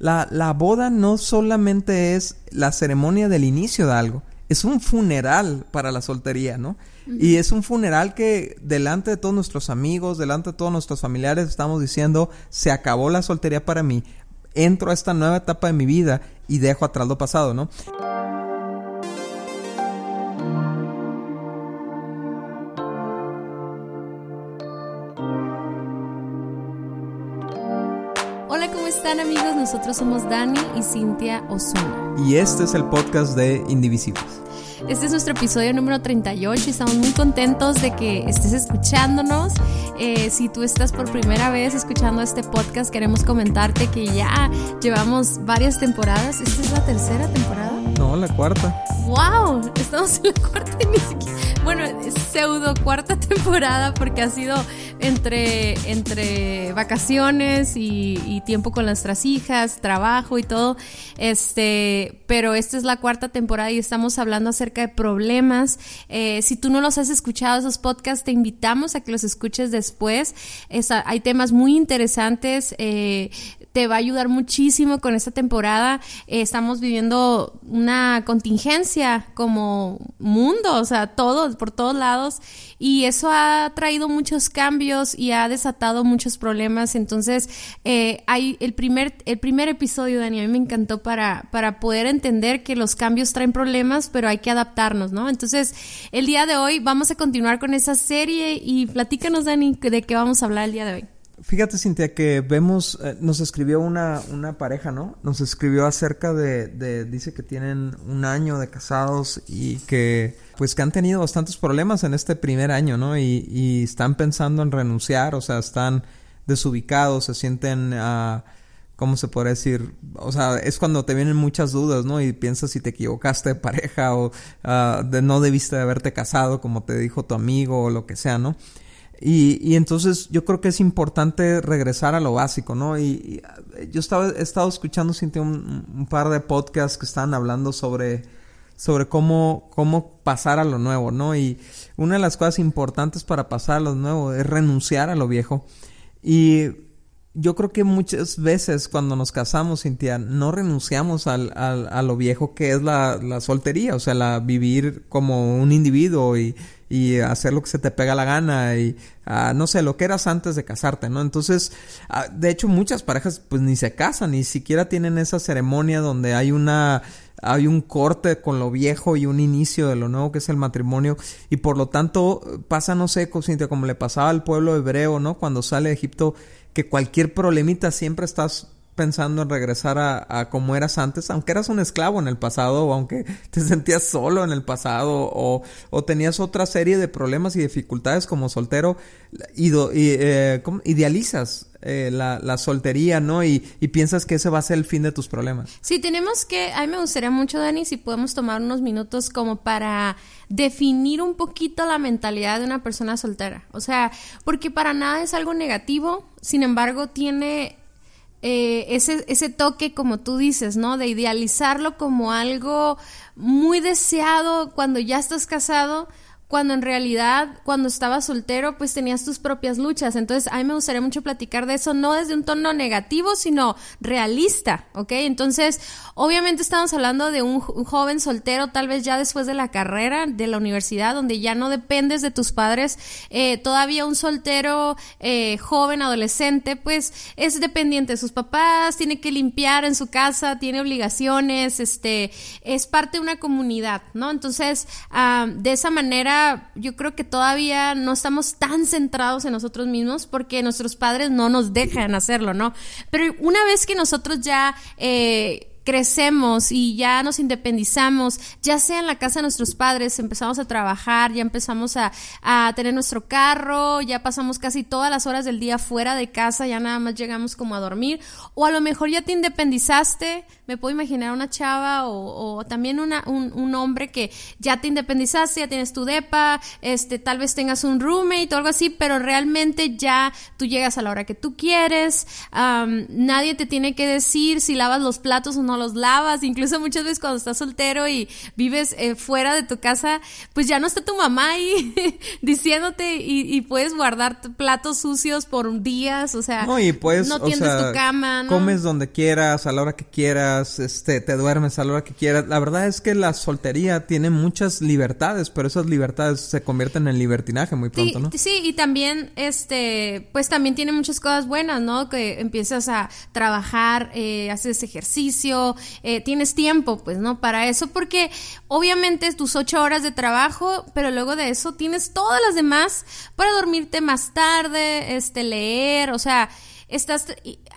la, la boda no solamente es la ceremonia del inicio de algo, es un funeral para la soltería, ¿no? Y es un funeral que delante de todos nuestros amigos, delante de todos nuestros familiares, estamos diciendo, se acabó la soltería para mí, entro a esta nueva etapa de mi vida y dejo atrás lo pasado, ¿no? Nosotros somos Dani y Cintia Osuna. Y este es el podcast de Indivisibles. Este es nuestro episodio número 38 y estamos muy contentos de que estés escuchándonos. Eh, si tú estás por primera vez escuchando este podcast, queremos comentarte que ya llevamos varias temporadas. ¿Esta es la tercera temporada? No, la cuarta. ¡Wow! Estamos en la cuarta y ni siquiera bueno, pseudo cuarta temporada porque ha sido entre, entre vacaciones y, tiempo con nuestras hijas, trabajo y todo. Este, pero esta es la cuarta temporada y estamos hablando acerca de problemas. Eh, si tú no los has escuchado, esos podcasts, te invitamos a que los escuches después. hay temas muy interesantes. Eh, te va a ayudar muchísimo con esta temporada. Eh, estamos viviendo una contingencia como mundo, o sea, todo, por todos lados, y eso ha traído muchos cambios y ha desatado muchos problemas. Entonces, eh, hay el primer, el primer episodio, Dani, a mí me encantó para, para poder entender que los cambios traen problemas, pero hay que adaptarnos, ¿no? Entonces, el día de hoy vamos a continuar con esa serie y platícanos, Dani, de qué vamos a hablar el día de hoy. Fíjate, Cintia, que vemos, eh, nos escribió una, una pareja, ¿no? Nos escribió acerca de, de, dice que tienen un año de casados y que, pues que han tenido bastantes problemas en este primer año, ¿no? Y, y están pensando en renunciar, o sea, están desubicados, se sienten, uh, ¿cómo se puede decir? O sea, es cuando te vienen muchas dudas, ¿no? Y piensas si te equivocaste de pareja o uh, de no debiste de haberte casado, como te dijo tu amigo o lo que sea, ¿no? Y, y, entonces yo creo que es importante regresar a lo básico, ¿no? Y, yo estaba, he estado escuchando un, un, par de podcasts que están hablando sobre, sobre cómo, cómo pasar a lo nuevo, ¿no? Y una de las cosas importantes para pasar a lo nuevo es renunciar a lo viejo. Y yo creo que muchas veces cuando nos casamos, Cintia, no renunciamos al, al, a lo viejo que es la, la soltería, o sea, la vivir como un individuo y, y hacer lo que se te pega la gana y uh, no sé, lo que eras antes de casarte, ¿no? Entonces, uh, de hecho, muchas parejas pues ni se casan, ni siquiera tienen esa ceremonia donde hay una hay un corte con lo viejo y un inicio de lo nuevo que es el matrimonio y por lo tanto pasa no sé Cintia como le pasaba al pueblo hebreo no cuando sale de Egipto que cualquier problemita siempre estás pensando en regresar a, como eras antes, aunque eras un esclavo en el pasado, o aunque te sentías solo en el pasado, o, o tenías otra serie de problemas y dificultades como soltero, y, eh, idealizas eh, la, la, soltería, ¿no? Y, y, piensas que ese va a ser el fin de tus problemas. Sí, tenemos que, a mí me gustaría mucho, Dani, si podemos tomar unos minutos como para definir un poquito la mentalidad de una persona soltera. O sea, porque para nada es algo negativo, sin embargo, tiene eh, ese, ese toque, como tú dices, ¿no? De idealizarlo como algo muy deseado cuando ya estás casado, cuando en realidad cuando estabas soltero pues tenías tus propias luchas. Entonces a mí me gustaría mucho platicar de eso, no desde un tono negativo, sino realista, ¿ok? Entonces obviamente estamos hablando de un, joven soltero tal vez ya después de la carrera, de la universidad, donde ya no dependes de tus padres. Eh, todavía un soltero eh, joven, adolescente, pues es dependiente de sus papás, tiene que limpiar en su casa, tiene obligaciones, este, es parte de una comunidad, ¿no? Entonces, ah, de esa manera yo creo que todavía no estamos tan centrados en nosotros mismos porque nuestros padres no nos dejan hacerlo, ¿no? Pero una vez que nosotros ya... Eh, crecemos y ya nos independizamos, ya sea en la casa de nuestros padres, empezamos a trabajar, ya empezamos a, a, tener nuestro carro, ya pasamos casi todas las horas del día fuera de casa, ya nada más llegamos como a dormir, o a lo mejor ya te independizaste, me puedo imaginar una chava o, también una, un, un, hombre que ya te independizaste, ya tienes tu depa, este, tal vez tengas un roommate o algo así, pero realmente ya tú llegas a la hora que tú quieres, nadie te tiene que decir si lavas los platos o no no los lavas, incluso muchas veces cuando estás soltero y vives eh, fuera de tu casa, pues ya no está tu mamá ahí diciéndote y, puedes guardar platos sucios por días, o sea, no, y puedes, no tiendes tu cama, ¿no? Comes donde quieras, a la hora que quieras, este, te duermes a la hora que quieras. La verdad es que la soltería tiene muchas libertades, pero esas libertades se convierten en libertinaje muy pronto, ¿no? Sí, y también, este, pues también tiene muchas cosas buenas, ¿no? Que empiezas a trabajar, eh, haces ejercicio, eh, tienes tiempo, pues, ¿no? Para eso, porque obviamente tus ocho horas de trabajo, pero luego de eso tienes todas las demás para dormirte más tarde, este, leer, o sea, estás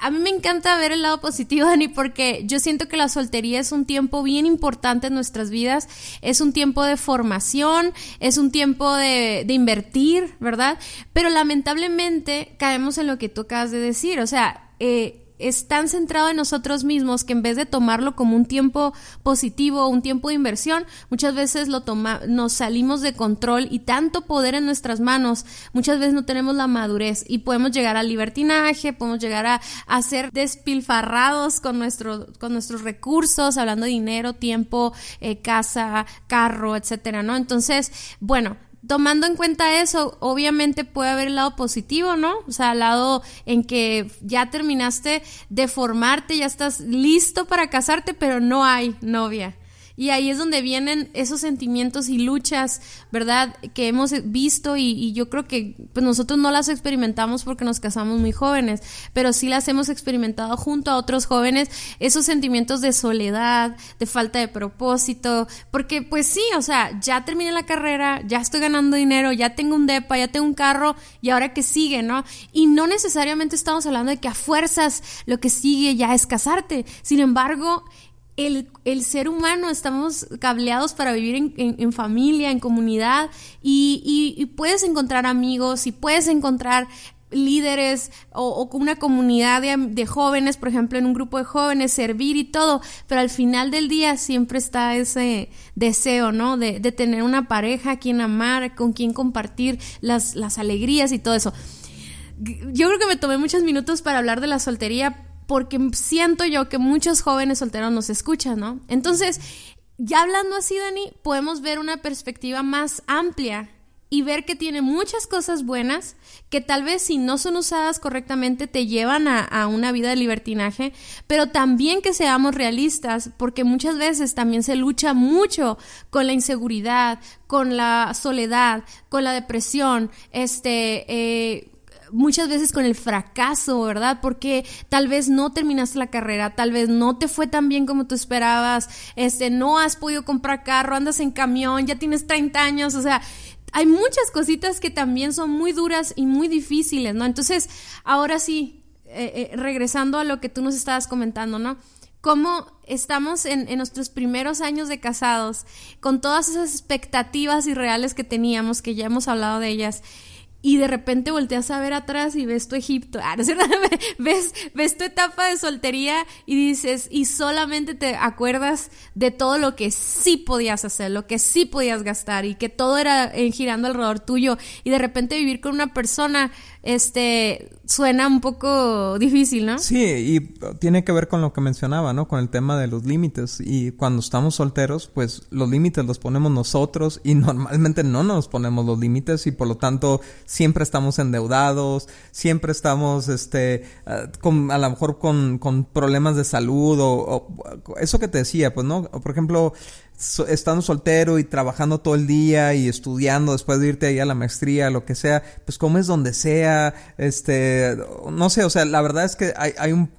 a mí me encanta ver el lado positivo Dani porque yo siento que la soltería es un tiempo bien importante en nuestras vidas es un tiempo de formación es un tiempo de, de invertir verdad pero lamentablemente caemos en lo que tú acabas de decir o sea eh, es tan centrado en nosotros mismos que en vez de tomarlo como un tiempo positivo, un tiempo de inversión, muchas veces lo toma, nos salimos de control y tanto poder en nuestras manos, muchas veces no tenemos la madurez y podemos llegar al libertinaje, podemos llegar a, ser despilfarrados con, nuestro, con nuestros recursos, hablando de dinero, tiempo, eh, casa, carro, etcétera, ¿no? Entonces, bueno, tomando en cuenta eso, obviamente puede haber el lado positivo, ¿no? O sea, el lado en que ya terminaste de formarte, ya estás listo para casarte, pero no hay novia. Y ahí es donde vienen esos sentimientos y luchas, ¿verdad? Que hemos visto y, yo creo que pues nosotros no las experimentamos porque nos casamos muy jóvenes, pero sí las hemos experimentado junto a otros jóvenes, esos sentimientos de soledad, de falta de propósito, porque pues sí, o sea, ya terminé la carrera, ya estoy ganando dinero, ya tengo un depa, ya tengo un carro y ahora que sigue, ¿no? Y no necesariamente estamos hablando de que a fuerzas lo que sigue ya es casarte, sin embargo, el, el, ser humano estamos cableados para vivir en, en, familia, en comunidad, y, y, puedes encontrar amigos y puedes encontrar líderes o, una comunidad de, de, jóvenes, por ejemplo, en un grupo de jóvenes, servir y todo, pero al final del día siempre está ese deseo, ¿no? De, de tener una pareja a quien amar, con quien compartir las, las alegrías y todo eso. Yo creo que me tomé muchos minutos para hablar de la soltería, porque siento yo que muchos jóvenes solteros nos escuchan, ¿no? Entonces, ya hablando así, Dani, podemos ver una perspectiva más amplia y ver que tiene muchas cosas buenas que tal vez si no son usadas correctamente te llevan a, una vida de libertinaje, pero también que seamos realistas, porque muchas veces también se lucha mucho con la inseguridad, con la soledad, con la depresión, este, eh, muchas veces con el fracaso, ¿verdad? Porque tal vez no terminaste la carrera, tal vez no te fue tan bien como tú esperabas, este, no has podido comprar carro, andas en camión, ya tienes 30 años, o sea, hay muchas cositas que también son muy duras y muy difíciles, ¿no? Entonces, ahora sí, eh, eh, regresando a lo que tú nos estabas comentando, ¿no? Cómo estamos en, en, nuestros primeros años de casados, con todas esas expectativas irreales que teníamos, que ya hemos hablado de ellas, y de repente volteas a ver atrás y ves tu Egipto, ah, ¿no ves, ves tu etapa de soltería y dices, y solamente te acuerdas de todo lo que sí podías hacer, lo que sí podías gastar y que todo era eh, girando alrededor tuyo. Y de repente vivir con una persona este, suena un poco difícil, ¿no? Sí, y tiene que ver con lo que mencionaba, ¿no? Con el tema de los límites. Y cuando estamos solteros, pues los límites los ponemos nosotros y normalmente no nos ponemos los límites y por lo tanto siempre estamos endeudados, siempre estamos, este, con, a lo mejor con, con problemas de salud o, o eso que te decía, pues, ¿no? Por ejemplo, estando soltero y trabajando todo el día y estudiando después de irte ahí a la maestría, lo que sea, pues comes donde sea, este, no sé, o sea, la verdad es que hay, hay un,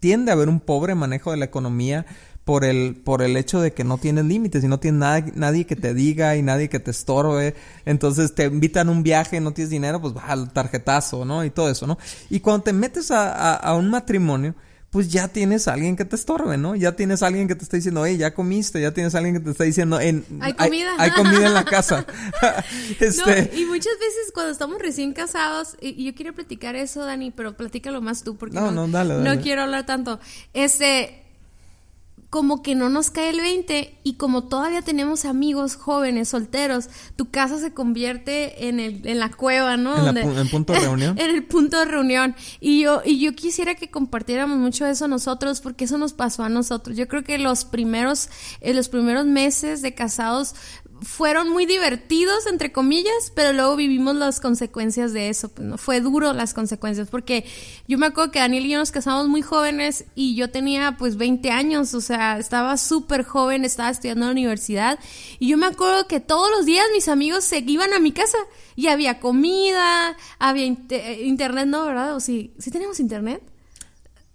tiende a haber un pobre manejo de la economía por el, por el hecho de que no tienes límites y no tienes nada, nadie que te diga y nadie que te estorbe. Entonces te invitan a un viaje no tienes dinero, pues baja al tarjetazo, ¿no? Y todo eso, ¿no? Y cuando te metes a, a un matrimonio, pues ya tienes a alguien que te estorbe, ¿no? Ya tienes a alguien que te está diciendo, hey, ya comiste, ya tienes a alguien que te está diciendo, en, hay comida. Hay, comida en la casa. este... y muchas veces cuando estamos recién casados, y, yo quiero platicar eso, Dani, pero platícalo más tú, porque no, no, dale, no quiero hablar tanto. Este, como que no nos cae el 20 y como todavía tenemos amigos jóvenes, solteros, tu casa se convierte en, el, en la cueva, ¿no? En, el punto de reunión. en el punto de reunión. Y yo, y yo quisiera que compartiéramos mucho eso nosotros porque eso nos pasó a nosotros. Yo creo que los primeros, en los primeros meses de casados fueron muy divertidos, entre comillas, pero luego vivimos las consecuencias de eso. Pues, ¿no? Fue duro las consecuencias, porque yo me acuerdo que Daniel y yo nos casamos muy jóvenes y yo tenía pues 20 años, o sea, estaba súper joven, estaba estudiando en la universidad y yo me acuerdo que todos los días mis amigos se iban a mi casa y había comida, había internet, ¿no? ¿Verdad? ¿O sí? ¿Sí tenemos internet?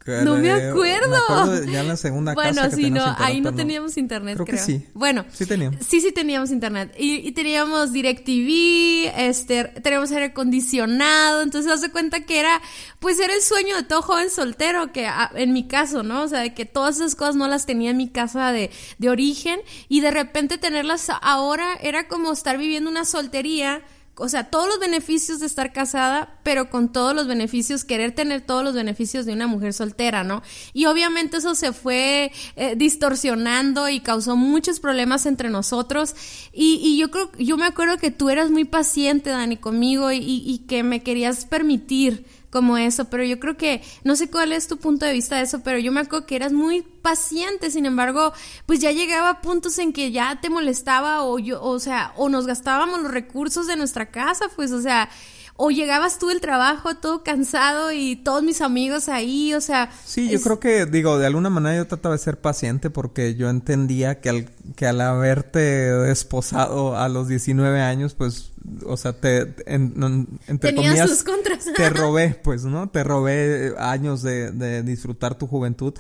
No me acuerdo. ya en la segunda bueno, casa sí, no, ahí no, teníamos internet, creo. creo. Que sí. Bueno, sí teníamos. Sí, sí teníamos internet. Y, teníamos DirecTV, este, teníamos aire acondicionado, entonces hace cuenta que era, pues era el sueño de todo joven soltero, que ah, en mi caso, ¿no? O sea, de que todas esas cosas no las tenía en mi casa de, de origen y de repente tenerlas ahora era como estar viviendo una soltería o sea, todos los beneficios de estar casada, pero con todos los beneficios, querer tener todos los beneficios de una mujer soltera, ¿no? Y obviamente eso se fue eh, distorsionando y causó muchos problemas entre nosotros. Y, y, yo creo, yo me acuerdo que tú eras muy paciente, Dani, conmigo y, y que me querías permitir como eso, pero yo creo que, no sé cuál es tu punto de vista de eso, pero yo me acuerdo que eras muy paciente, sin embargo, pues ya llegaba a puntos en que ya te molestaba o yo, o sea, o nos gastábamos los recursos de nuestra casa, pues, o sea, o llegabas tú del trabajo todo cansado y todos mis amigos ahí, o sea... Sí, yo creo que, digo, de alguna manera yo trataba de ser paciente porque yo entendía que al, que al haberte desposado a los 19 años, pues, o sea, te... En, entre Tenía sus contras. Te robé, pues, ¿no? Te robé años de, de disfrutar tu juventud.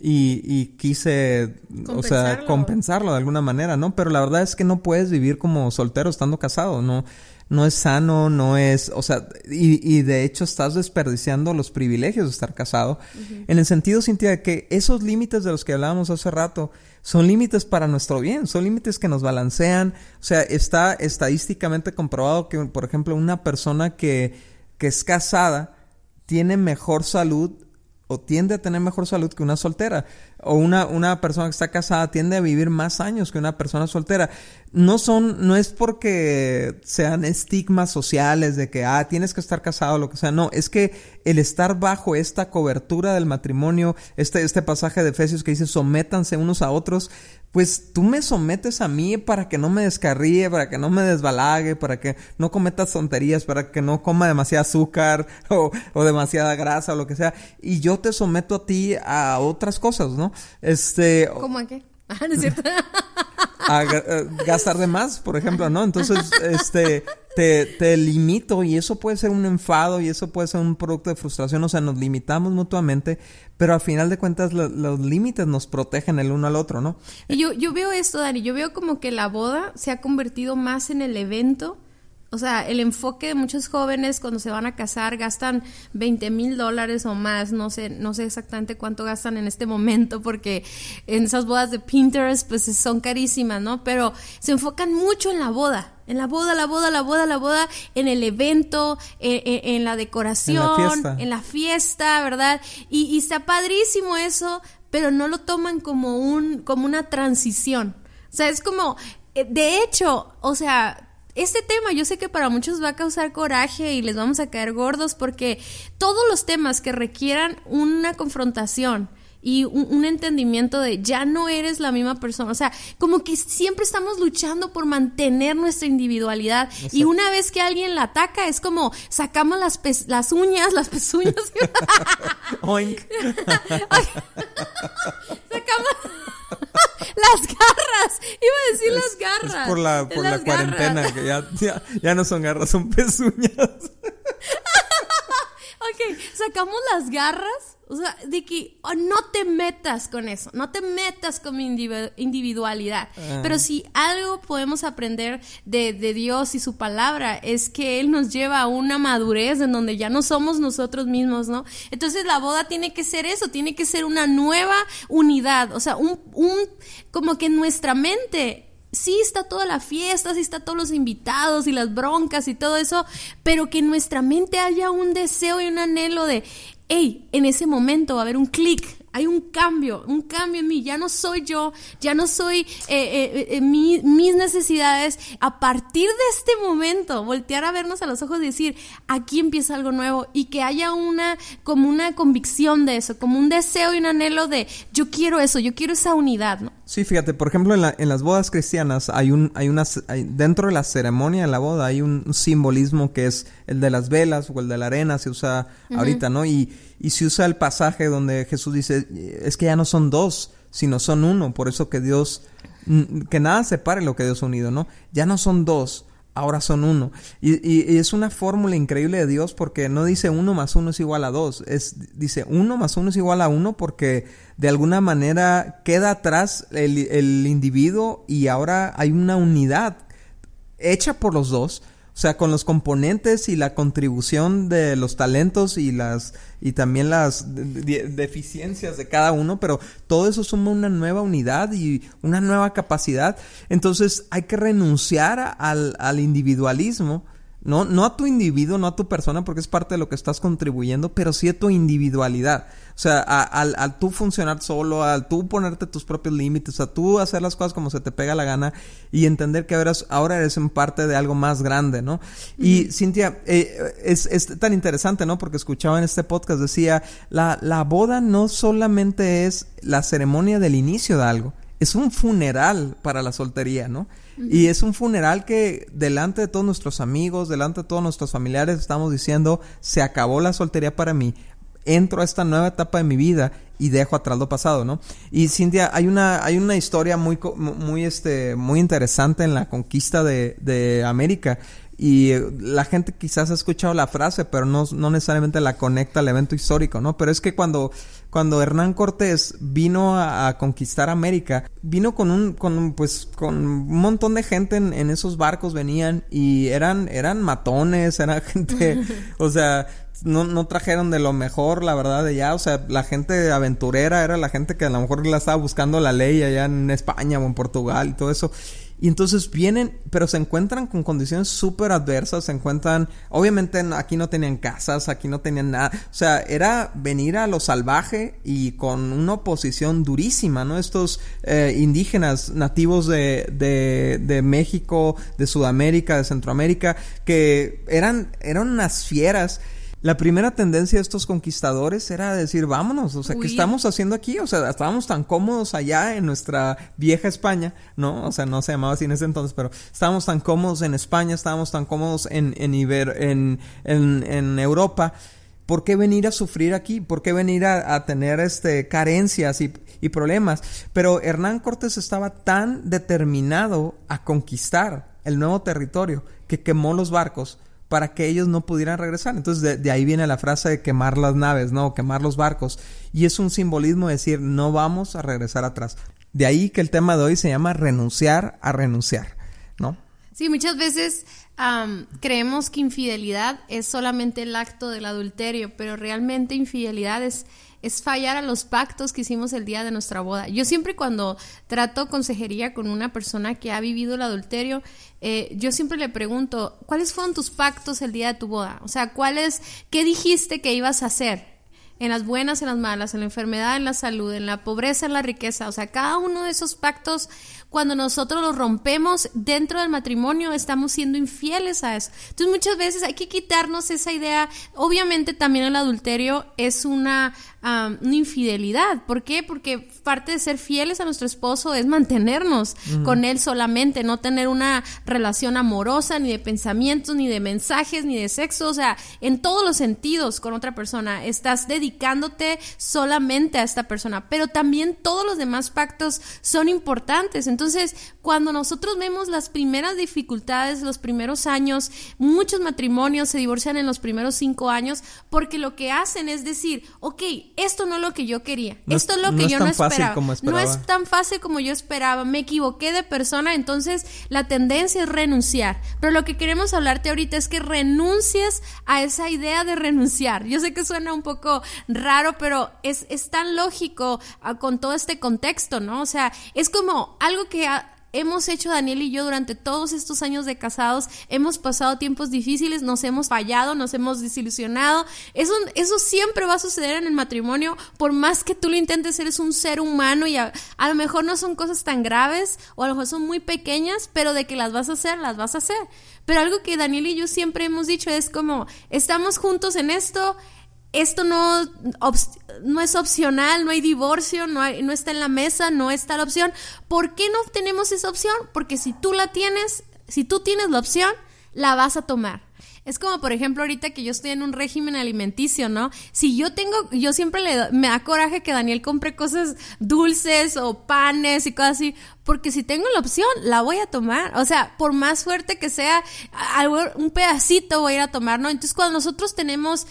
Y, y, quise, o sea, compensarlo de alguna manera, ¿no? Pero la verdad es que no puedes vivir como soltero estando casado, ¿no? No es sano, no es, o sea, y, y de hecho estás desperdiciando los privilegios de estar casado, en el sentido, Cintia, de que esos límites de los que hablábamos hace rato son límites para nuestro bien, son límites que nos balancean, o sea, está estadísticamente comprobado que, por ejemplo, una persona que, que es casada tiene mejor salud o tiende a tener mejor salud que una soltera. O una, una persona que está casada tiende a vivir más años que una persona soltera. No son, no es porque sean estigmas sociales de que, ah, tienes que estar casado o lo que sea. No, es que el estar bajo esta cobertura del matrimonio, este, este pasaje de Efesios que dice sométanse unos a otros, pues tú me sometes a mí para que no me descarríe, para que no me desbalague, para que no cometas tonterías, para que no coma demasiado azúcar o, o demasiada grasa o lo que sea. Y yo te someto a ti a otras cosas, ¿no? Este... ¿Cómo a qué? Ah, ¿no es cierto? a, gastar de más, por ejemplo, ¿no? Entonces, este, te, te, limito y eso puede ser un enfado y eso puede ser un producto de frustración, o sea, nos limitamos mutuamente, pero al final de cuentas los límites nos protegen el uno al otro, ¿no? Y yo, yo veo esto, Dani, yo veo como que la boda se ha convertido más en el evento o sea, el enfoque de muchos jóvenes cuando se van a casar gastan 20 mil dólares o más, no sé, no sé exactamente cuánto gastan en este momento porque en esas bodas de Pinterest pues son carísimas, ¿no? Pero se enfocan mucho en la boda, en la boda, la boda, la boda, la boda, en el evento, en, la decoración, en la, fiesta. ¿verdad? Y, y está padrísimo eso, pero no lo toman como un, como una transición. O sea, es como, eh, de hecho, o sea, este tema yo sé que para muchos va a causar coraje y les vamos a caer gordos porque todos los temas que requieran una confrontación y un, entendimiento de ya no eres la misma persona, o sea, como que siempre estamos luchando por mantener nuestra individualidad y una vez que alguien la ataca es como sacamos las, las uñas, las pezuñas. Oink. sacamos las garras. Iba a decir las garras. Es por la, por la cuarentena, que ya, ya, ya no son garras, son pezuñas. ok, sacamos las garras o sea, de que oh, no te metas con eso, no te metas con mi individualidad. Ah. Pero si algo podemos aprender de, de, Dios y su palabra es que Él nos lleva a una madurez en donde ya no somos nosotros mismos, ¿no? Entonces la boda tiene que ser eso, tiene que ser una nueva unidad, o sea, un, un como que en nuestra mente sí está toda la fiesta, sí está todos los invitados y las broncas y todo eso, pero que en nuestra mente haya un deseo y un anhelo de hey, en ese momento va a haber un clic hay un cambio, un cambio en mí, ya no soy yo, ya no soy eh, eh, eh, mis necesidades. A partir de este momento, voltear a vernos a los ojos y decir, aquí empieza algo nuevo y que haya una, como una convicción de eso, como un deseo y un anhelo de, yo quiero eso, yo quiero esa unidad, ¿no? Sí, fíjate, por ejemplo, en, la, en las bodas cristianas hay un, hay una, dentro de la ceremonia de la boda hay un, simbolismo que es el de las velas o el de la arena, se usa ahorita, ¿no? Y, y se usa el pasaje donde Jesús dice, es que ya no son dos, sino son uno, por eso que Dios, que nada separe lo que Dios ha unido, ¿no? Ya no son dos, ahora son uno. Y, es una fórmula increíble de Dios porque no dice uno más uno es igual a dos, es, dice uno más uno es igual a uno porque de alguna manera queda atrás el, el individuo y ahora hay una unidad hecha por los dos o sea, con los componentes y la contribución de los talentos y las y también las deficiencias de cada uno, pero todo eso suma una nueva unidad y una nueva capacidad. Entonces hay que renunciar al, al individualismo no, no a tu individuo, no a tu persona, porque es parte de lo que estás contribuyendo, pero sí a tu individualidad. O sea, al, tú funcionar solo, al tú ponerte tus propios límites, a tú hacer las cosas como se te pega la gana y entender que ahora, ahora eres en parte de algo más grande, ¿no? Y Cintia, eh, es, es, tan interesante, ¿no? Porque escuchaba en este podcast, decía, la, la boda no solamente es la ceremonia del inicio de algo, es un funeral para la soltería, ¿no? Y es un funeral que delante de todos nuestros amigos, delante de todos nuestros familiares, estamos diciendo, se acabó la soltería para mí, entro a esta nueva etapa de mi vida y dejo atrás lo pasado, ¿no? Y Cintia, hay una, hay una historia muy, muy, este, muy interesante en la conquista de, de América y la gente quizás ha escuchado la frase, pero no, no, necesariamente la conecta al evento histórico, ¿no? Pero es que cuando, cuando Hernán Cortés vino a, conquistar América, vino con un, con, pues, con un montón de gente en, en, esos barcos venían y eran, eran matones, era gente, o sea, no, no trajeron de lo mejor, la verdad, de allá, o sea, la gente aventurera era la gente que a lo mejor la estaba buscando la ley allá en España o en Portugal y todo eso. Y entonces vienen, pero se encuentran con condiciones súper adversas, se encuentran, obviamente aquí no tenían casas, aquí no tenían nada, o sea, era venir a lo salvaje y con una oposición durísima, ¿no? Estos eh, indígenas nativos de, de, de, México, de Sudamérica, de Centroamérica, que eran, eran unas fieras la primera tendencia de estos conquistadores era decir, vámonos, o sea, ¿qué estamos haciendo aquí? O sea, estábamos tan cómodos allá en nuestra vieja España, ¿no? O sea, no se llamaba así en ese entonces, pero estábamos tan cómodos en España, estábamos tan cómodos en, en, en, en, Europa. ¿Por qué venir a sufrir aquí? ¿Por qué venir a, tener este, carencias y, y problemas? Pero Hernán Cortés estaba tan determinado a conquistar el nuevo territorio que quemó los barcos para que ellos no pudieran regresar. Entonces de, ahí viene la frase de quemar las naves, ¿no? Quemar los barcos. Y es un simbolismo de decir, no vamos a regresar atrás. De ahí que el tema de hoy se llama renunciar a renunciar, ¿no? Sí, muchas veces creemos que infidelidad es solamente el acto del adulterio, pero realmente infidelidad es es fallar a los pactos que hicimos el día de nuestra boda. Yo siempre cuando trato consejería con una persona que ha vivido el adulterio, eh, yo siempre le pregunto, ¿cuáles fueron tus pactos el día de tu boda? O sea, ¿cuáles, qué dijiste que ibas a hacer? En las buenas, en las malas, en la enfermedad, en la salud, en la pobreza, en la riqueza. O sea, cada uno de esos pactos cuando nosotros los rompemos dentro del matrimonio, estamos siendo infieles a eso. Entonces muchas veces hay que quitarnos esa idea. Obviamente también el adulterio es una, una infidelidad. ¿Por qué? Porque parte de ser fieles a nuestro esposo es mantenernos con él solamente, no tener una relación amorosa, ni de pensamientos, ni de mensajes, ni de sexo. O sea, en todos los sentidos con otra persona. Estás dedicándote solamente a esta persona. Pero también todos los demás pactos son importantes. Entonces, cuando nosotros vemos las primeras dificultades, los primeros años, muchos matrimonios se divorcian en los primeros cinco años porque lo que hacen es decir, ok, esto no es lo que yo quería, esto es lo que yo no esperaba. No es tan fácil como yo esperaba, me equivoqué de persona, entonces la tendencia es renunciar. Pero lo que queremos hablarte ahorita es que renuncies a esa idea de renunciar. Yo sé que suena un poco raro, pero es, es tan lógico ah, con todo este contexto, ¿no? O sea, es como algo que hemos hecho Daniel y yo durante todos estos años de casados, hemos pasado tiempos difíciles, nos hemos fallado, nos hemos desilusionado. Eso, eso siempre va a suceder en el matrimonio, por más que tú lo intentes, eres un ser humano y a, a lo mejor no son cosas tan graves o a lo mejor son muy pequeñas, pero de que las vas a hacer, las vas a hacer. Pero algo que Daniel y yo siempre hemos dicho es como, estamos juntos en esto, esto no, no es opcional, no hay divorcio, no, hay, no está en la mesa, no está la opción. ¿Por qué no tenemos esa opción? Porque si tú la tienes, si tú tienes la opción, la vas a tomar. Es como, por ejemplo, ahorita que yo estoy en un régimen alimenticio, ¿no? Si yo tengo, yo siempre le me da coraje que Daniel compre cosas dulces o panes y cosas así, porque si tengo la opción, la voy a tomar. O sea, por más fuerte que sea, un pedacito voy a ir a tomar, ¿no? Entonces, cuando nosotros tenemos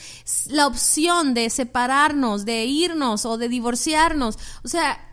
la opción de separarnos, de irnos o de divorciarnos, o sea,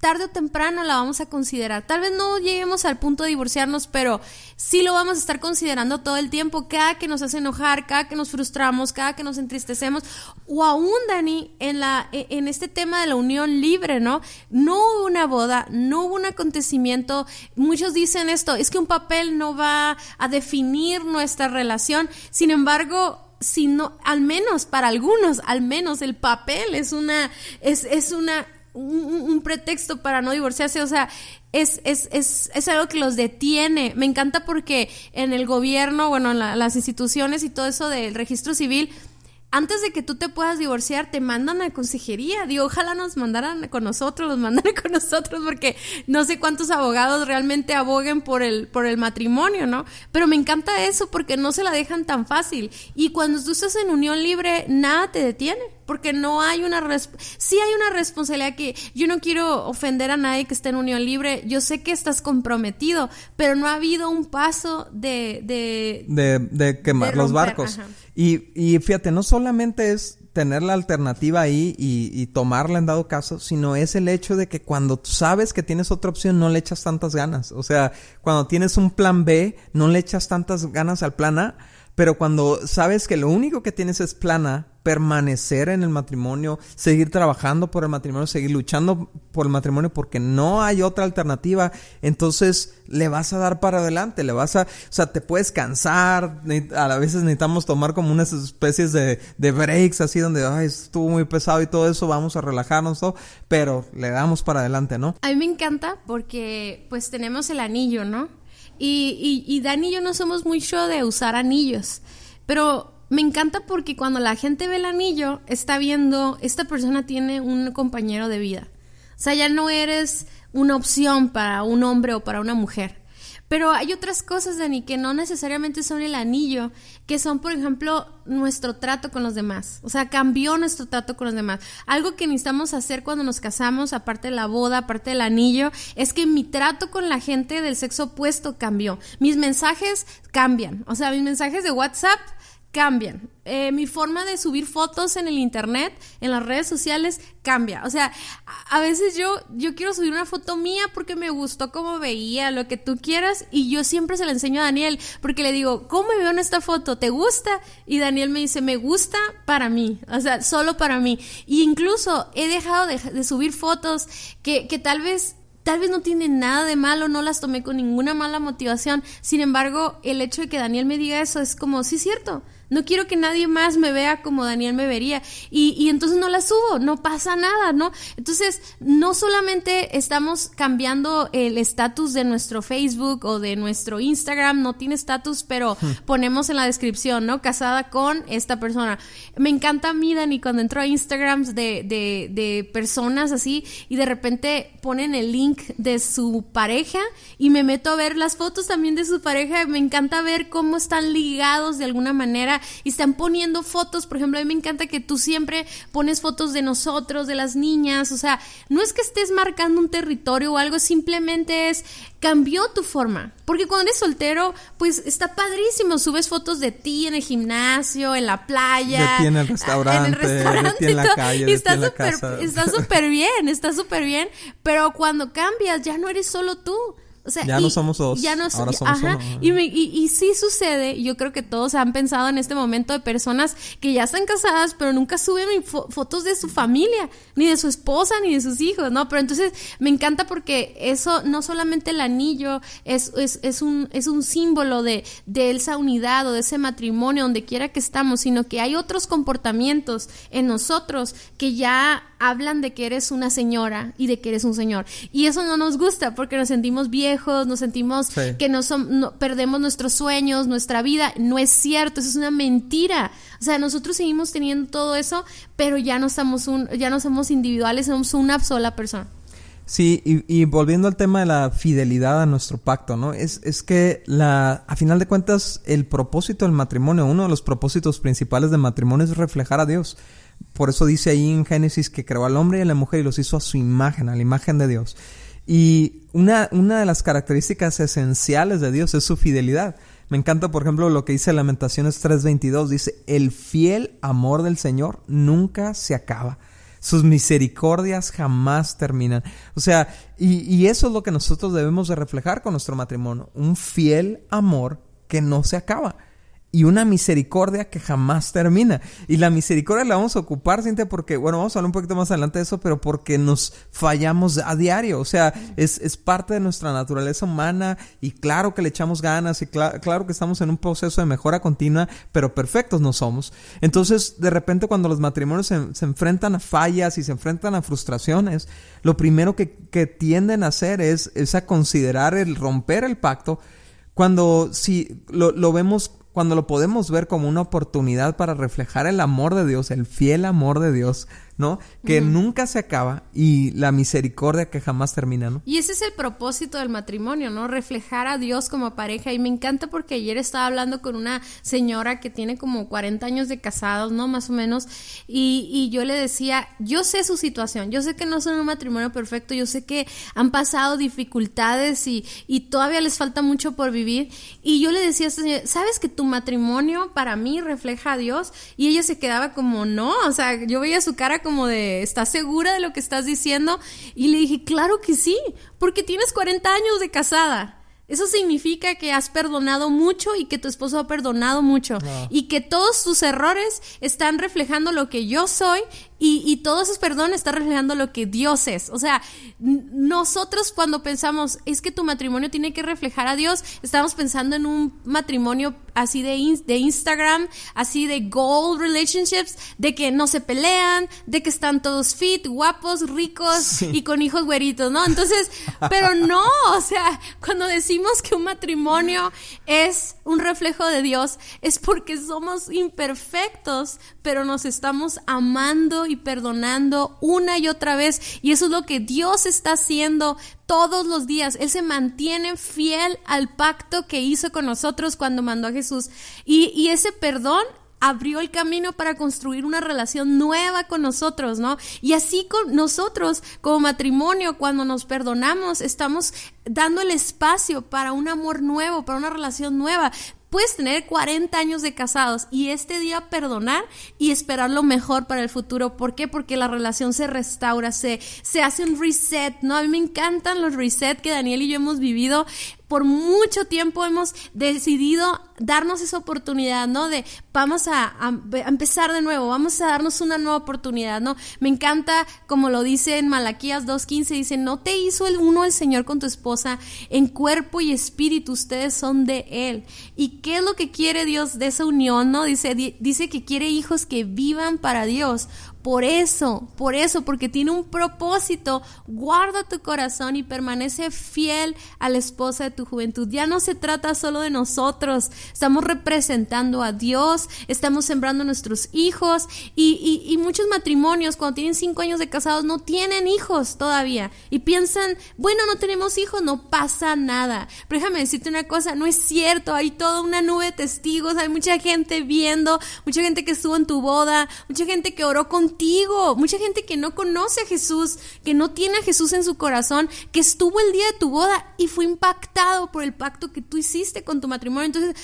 tarde o temprano la vamos a considerar. Tal vez no lleguemos al punto de divorciarnos, pero sí lo vamos a estar considerando todo el tiempo, cada que nos hace enojar, cada que nos frustramos, cada que nos entristecemos, o aún, Dani, en, la, e, en este tema de la unión libre, ¿no? No hubo una boda, no hubo un acontecimiento. Muchos dicen esto, es que un papel no va a definir nuestra relación. Sin embargo, si no, al menos para algunos, al menos el papel es una, es, es una un, pretexto para no divorciarse, o sea, es, es, es, es, algo que los detiene. Me encanta porque en el gobierno, bueno, en las instituciones y todo eso del registro civil, antes de que tú te puedas divorciar, te mandan a consejería. Digo, ojalá nos mandaran con nosotros, los mandaran con nosotros, porque no sé cuántos abogados realmente aboguen por el, por el matrimonio, ¿no? Pero me encanta eso porque no se la dejan tan fácil. Y cuando tú estás en unión libre, nada te detiene porque no hay una sí hay una responsabilidad que yo no quiero ofender a nadie que esté en unión libre yo sé que estás comprometido pero no ha habido un paso de de, quemar los barcos y, y fíjate no solamente es tener la alternativa ahí y, y, tomarla en dado caso, sino es el hecho de que cuando sabes que tienes otra opción no le echas tantas ganas. O sea, cuando tienes un plan B, no le echas tantas ganas al plan A, pero cuando sabes que lo único que tienes es plana, permanecer en el matrimonio, seguir trabajando por el matrimonio, seguir luchando por el matrimonio porque no hay otra alternativa, entonces le vas a dar para adelante, le vas a, o sea, te puedes cansar, a veces necesitamos tomar como unas especies de, de breaks así donde, ay, estuvo muy pesado y todo eso, vamos a relajarnos todo, pero le damos para adelante, ¿no? A mí me encanta porque pues tenemos el anillo, ¿no? Y, y, y Dani y yo no somos mucho de usar anillos, pero me encanta porque cuando la gente ve el anillo, está viendo, esta persona tiene un compañero de vida. O sea, ya no eres una opción para un hombre o para una mujer. Pero hay otras cosas, Dani, que no necesariamente son el anillo, que son, por ejemplo, nuestro trato con los demás. O sea, cambió nuestro trato con los demás. Algo que necesitamos hacer cuando nos casamos, aparte de la boda, aparte del anillo, es que mi trato con la gente del sexo opuesto cambió. Mis mensajes cambian. O sea, mis mensajes de WhatsApp cambian. Eh, mi forma de subir fotos en el internet, en las redes sociales, cambia. O sea, a, veces yo, yo quiero subir una foto mía porque me gustó cómo veía, lo que tú quieras, y yo siempre se la enseño a Daniel, porque le digo, ¿cómo me veo en esta foto? ¿Te gusta? Y Daniel me dice, me gusta para mí, o sea, solo para mí. Y incluso he dejado de, subir fotos que, que tal vez tal vez no tienen nada de malo, no las tomé con ninguna mala motivación. Sin embargo, el hecho de que Daniel me diga eso es como, sí, cierto, no quiero que nadie más me vea como Daniel me vería. Y, y entonces no la subo, no pasa nada, ¿no? Entonces, no solamente estamos cambiando el estatus de nuestro Facebook o de nuestro Instagram, no tiene estatus, pero hmm. ponemos en la descripción, ¿no? Casada con esta persona. Me encanta a mí, Dani, cuando entro a Instagram de, de, de personas así y de repente ponen el link de su pareja y me meto a ver las fotos también de su pareja. Me encanta ver cómo están ligados de alguna manera y están poniendo fotos, por ejemplo, a mí me encanta que tú siempre pones fotos de nosotros, de las niñas, o sea, no es que estés marcando un territorio o algo, simplemente es cambió tu forma, porque cuando eres soltero, pues está padrísimo, subes fotos de ti en el gimnasio, en la playa, de ti en el restaurante, en el restaurante de en la calle, y está súper bien, está súper bien, pero cuando cambias ya no eres solo tú O sea, ya no somos dos. Ya no ahora somos ajá, uno. Y, me, y, y, sí sucede, y yo creo que todos han pensado en este momento de personas que ya están casadas, pero nunca suben fo fotos de su familia, ni de su esposa, ni de sus hijos, ¿no? Pero entonces me encanta porque eso, no solamente el anillo es, es, es un, es un símbolo de, de esa unidad o de ese matrimonio, donde quiera que estamos, sino que hay otros comportamientos en nosotros que ya hablan de que eres una señora y de que eres un señor. Y eso no nos gusta porque nos sentimos viejos, nos sentimos sí. que no son, no, perdemos nuestros sueños, nuestra vida. No es cierto, eso es una mentira. O sea, nosotros seguimos teniendo todo eso, pero ya no estamos un, ya no somos individuales, somos una sola persona. Sí, y, y, volviendo al tema de la fidelidad a nuestro pacto, ¿no? Es, es que la, a final de cuentas, el propósito del matrimonio, uno de los propósitos principales del matrimonio es reflejar a Dios. Por eso dice ahí en Génesis que creó al hombre y a la mujer y los hizo a su imagen, a la imagen de Dios. Y una, una de las características esenciales de Dios es su fidelidad. Me encanta, por ejemplo, lo que dice Lamentaciones 3:22. Dice, el fiel amor del Señor nunca se acaba. Sus misericordias jamás terminan. O sea, y, y eso es lo que nosotros debemos de reflejar con nuestro matrimonio. Un fiel amor que no se acaba y una misericordia que jamás termina. Y la misericordia la vamos a ocupar, Cintia, porque, bueno, vamos a hablar un poquito más adelante de eso, pero porque nos fallamos a diario. O sea, es, es parte de nuestra naturaleza humana y claro que le echamos ganas y cl claro que estamos en un proceso de mejora continua, pero perfectos no somos. Entonces, de repente, cuando los matrimonios se, se enfrentan a fallas y se enfrentan a frustraciones, lo primero que, que tienden a hacer es, es a considerar el romper el pacto cuando si lo, lo vemos cuando lo podemos ver como una oportunidad para reflejar el amor de Dios, el fiel amor de Dios, ¿no? Que uh -huh. nunca se acaba y la misericordia que jamás termina, ¿no? Y ese es el propósito del matrimonio, ¿no? Reflejar a Dios como pareja. Y me encanta porque ayer estaba hablando con una señora que tiene como 40 años de casados, ¿no? Más o menos. Y, y yo le decía, yo sé su situación, yo sé que no son un matrimonio perfecto, yo sé que han pasado dificultades y, y todavía les falta mucho por vivir. Y yo le decía a esta señora, ¿sabes que tu matrimonio para mí refleja a Dios? Y ella se quedaba como, no, o sea, yo veía su cara como de, ¿estás segura de lo que estás diciendo? Y le dije, claro que sí, porque tienes 40 años de casada. Eso significa que has perdonado mucho y que tu esposo ha perdonado mucho. No. Y que todos tus errores están reflejando lo que yo soy y, y todos esos perdones están reflejando lo que Dios es. O sea, nosotros cuando pensamos, es que tu matrimonio tiene que reflejar a Dios, estamos pensando en un matrimonio así de, in, de Instagram, así de gold relationships, de que no se pelean, de que están todos fit, guapos, ricos sí. y con hijos güeritos, ¿no? Entonces, pero no, o sea, cuando decimos que un matrimonio es un reflejo de Dios, es porque somos imperfectos, pero nos estamos amando y perdonando una y otra vez. Y eso es lo que Dios está haciendo todos los días. Él se mantiene fiel al pacto que hizo con nosotros cuando mandó a Jesús. Y, y ese perdón abrió el camino para construir una relación nueva con nosotros, ¿no? Y así con nosotros, como matrimonio, cuando nos perdonamos, estamos dando el espacio para un amor nuevo, para una relación nueva. Puedes tener 40 años de casados y este día perdonar y esperar lo mejor para el futuro. ¿Por qué? Porque la relación se restaura, se, se hace un reset, ¿no? A mí me encantan los reset que Daniel y yo hemos vivido por mucho tiempo hemos decidido darnos esa oportunidad, ¿no? De vamos a, empezar de nuevo, vamos a darnos una nueva oportunidad, ¿no? Me encanta, como lo dice en Malaquías 2.15, dice, no te hizo el uno el Señor con tu esposa, en cuerpo y espíritu ustedes son de Él. ¿Y qué es lo que quiere Dios de esa unión, no? Dice, di, dice que quiere hijos que vivan para Dios. Por eso, por eso, porque tiene un propósito, guarda tu corazón y permanece fiel a la esposa de tu juventud. Ya no se trata solo de nosotros, estamos representando a Dios, estamos sembrando a nuestros hijos y, y, y muchos matrimonios cuando tienen cinco años de casados no tienen hijos todavía y piensan, bueno, no tenemos hijos, no pasa nada. Pero déjame decirte una cosa, no es cierto, hay toda una nube de testigos, hay mucha gente viendo, mucha gente que estuvo en tu boda, mucha gente que oró con contigo. Mucha gente que no conoce a Jesús, que no tiene a Jesús en su corazón, que estuvo el día de tu boda y fue impactado por el pacto que tú hiciste con tu matrimonio. Entonces,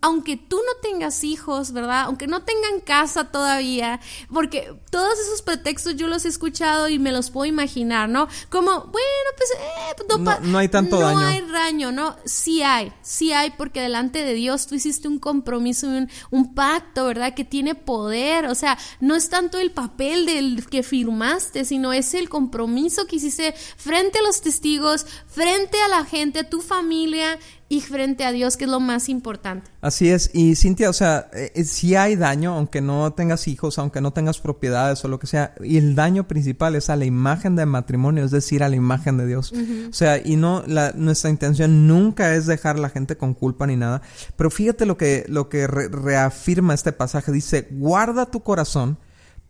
aunque tú no tengas hijos, ¿verdad? Aunque no tengan casa todavía, porque todos esos pretextos yo los he escuchado y me los puedo imaginar, ¿no? Como, bueno, pues, eh, pues no, no, hay tanto daño. No hay daño, ¿no? Sí hay, sí hay, porque delante de Dios tú hiciste un compromiso, un, un pacto, ¿verdad? Que tiene poder, o sea, no es tanto el papel del que firmaste, sino es el compromiso que hiciste frente a los testigos, frente a la gente, a tu familia y frente a Dios, que es lo más importante. Así es, y Cintia, o sea, eh, si hay daño, aunque no tengas hijos, aunque no tengas propiedades o lo que sea, y el daño principal es a la imagen de matrimonio, es decir, a la imagen de Dios. O sea, y no, la, nuestra intención nunca es dejar a la gente con culpa ni nada, pero fíjate lo que, lo que reafirma este pasaje, dice, guarda tu corazón,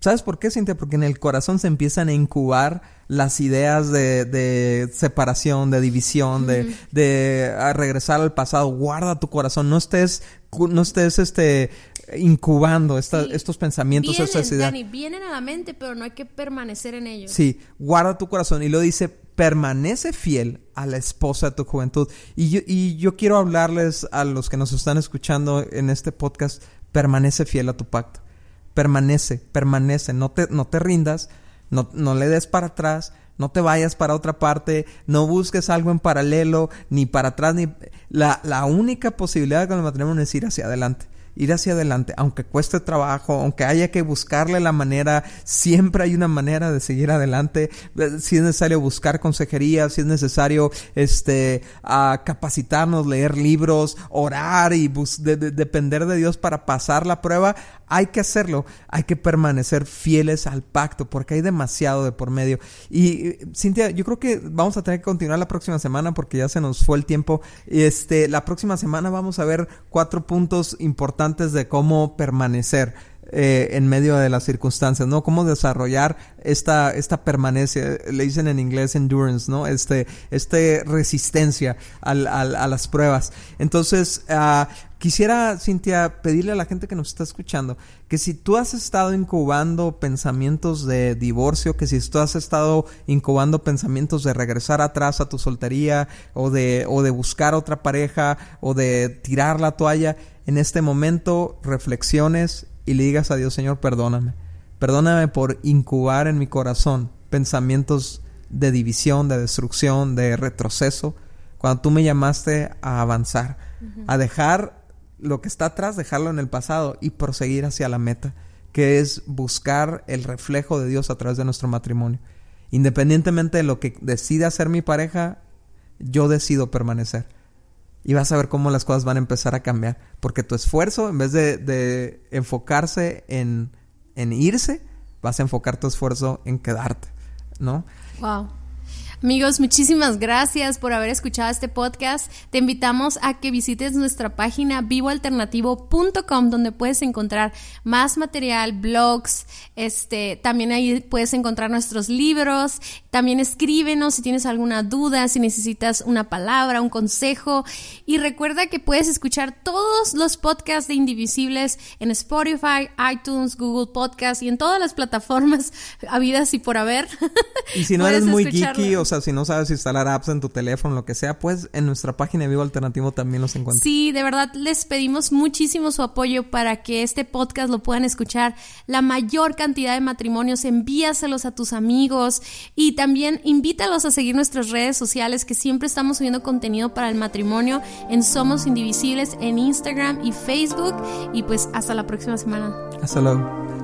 ¿sabes por qué, Cintia? Porque en el corazón se empiezan a incubar las ideas de, de separación, de división, de, de regresar al pasado. Guarda tu corazón, no estés, no estés este incubando estos pensamientos, vienen, vienen a la mente, pero no hay que permanecer en ellos. Sí, guarda tu corazón y lo dice, permanece fiel a la esposa de tu juventud. Y yo, y yo quiero hablarles a los que nos están escuchando en este podcast, permanece fiel a tu pacto. Permanece, permanece, no te, no te rindas, no, no le des para atrás, no te vayas para otra parte, no busques algo en paralelo, ni para atrás, ni... La, la única posibilidad con el matrimonio es ir hacia adelante ir hacia adelante, aunque cueste trabajo, aunque haya que buscarle la manera, siempre hay una manera de seguir adelante. Si es necesario buscar consejería, si es necesario este capacitarnos, leer libros, orar y depender de Dios para pasar la prueba, hay que hacerlo, hay que permanecer fieles al pacto porque hay demasiado de por medio. Y Cintia, yo creo que vamos a tener que continuar la próxima semana porque ya se nos fue el tiempo. Este, la próxima semana vamos a ver cuatro puntos importantes de cómo permanecer. Eh, en medio de las circunstancias, ¿no? Cómo desarrollar esta, esta permanencia, le dicen en inglés endurance, ¿no? Este, este resistencia al, al, a las pruebas. Entonces, uh, Quisiera, Cintia, pedirle a la gente que nos está escuchando que si tú has estado incubando pensamientos de divorcio, que si tú has estado incubando pensamientos de regresar atrás a tu soltería o de, o de buscar otra pareja o de tirar la toalla, en este momento reflexiones y le digas a Dios, Señor, perdóname. Perdóname por incubar en mi corazón pensamientos de división, de destrucción, de retroceso, cuando tú me llamaste a avanzar, a dejar lo que está atrás, dejarlo en el pasado y proseguir hacia la meta, que es buscar el reflejo de Dios a través de nuestro matrimonio. Independientemente de lo que decida hacer mi pareja, yo decido permanecer. Y vas a ver cómo las cosas van a empezar a cambiar. Porque tu esfuerzo, en vez de, de enfocarse en, en irse, vas a enfocar tu esfuerzo en quedarte. ¿No? Wow. Amigos, muchísimas gracias por haber escuchado este podcast. Te invitamos a que visites nuestra página vivoalternativo.com donde puedes encontrar más material, blogs, este, también ahí puedes encontrar nuestros libros. También escríbenos si tienes alguna duda, si necesitas una palabra, un consejo. Y recuerda que puedes escuchar todos los podcasts de Indivisibles en Spotify, iTunes, Google Podcast y en todas las plataformas habidas y por haber. Y si no eres muy geeky o sea, si no sabes instalar apps en tu teléfono, lo que sea, pues en nuestra página de Vivo Alternativo también los encuentras. Sí, de verdad les pedimos muchísimo su apoyo para que este podcast lo puedan escuchar la mayor cantidad de matrimonios. Envíaselos a tus amigos y también invítalos a seguir nuestras redes sociales que siempre estamos subiendo contenido para el matrimonio en Somos Indivisibles en Instagram y Facebook. Y pues hasta la próxima semana. Hasta luego.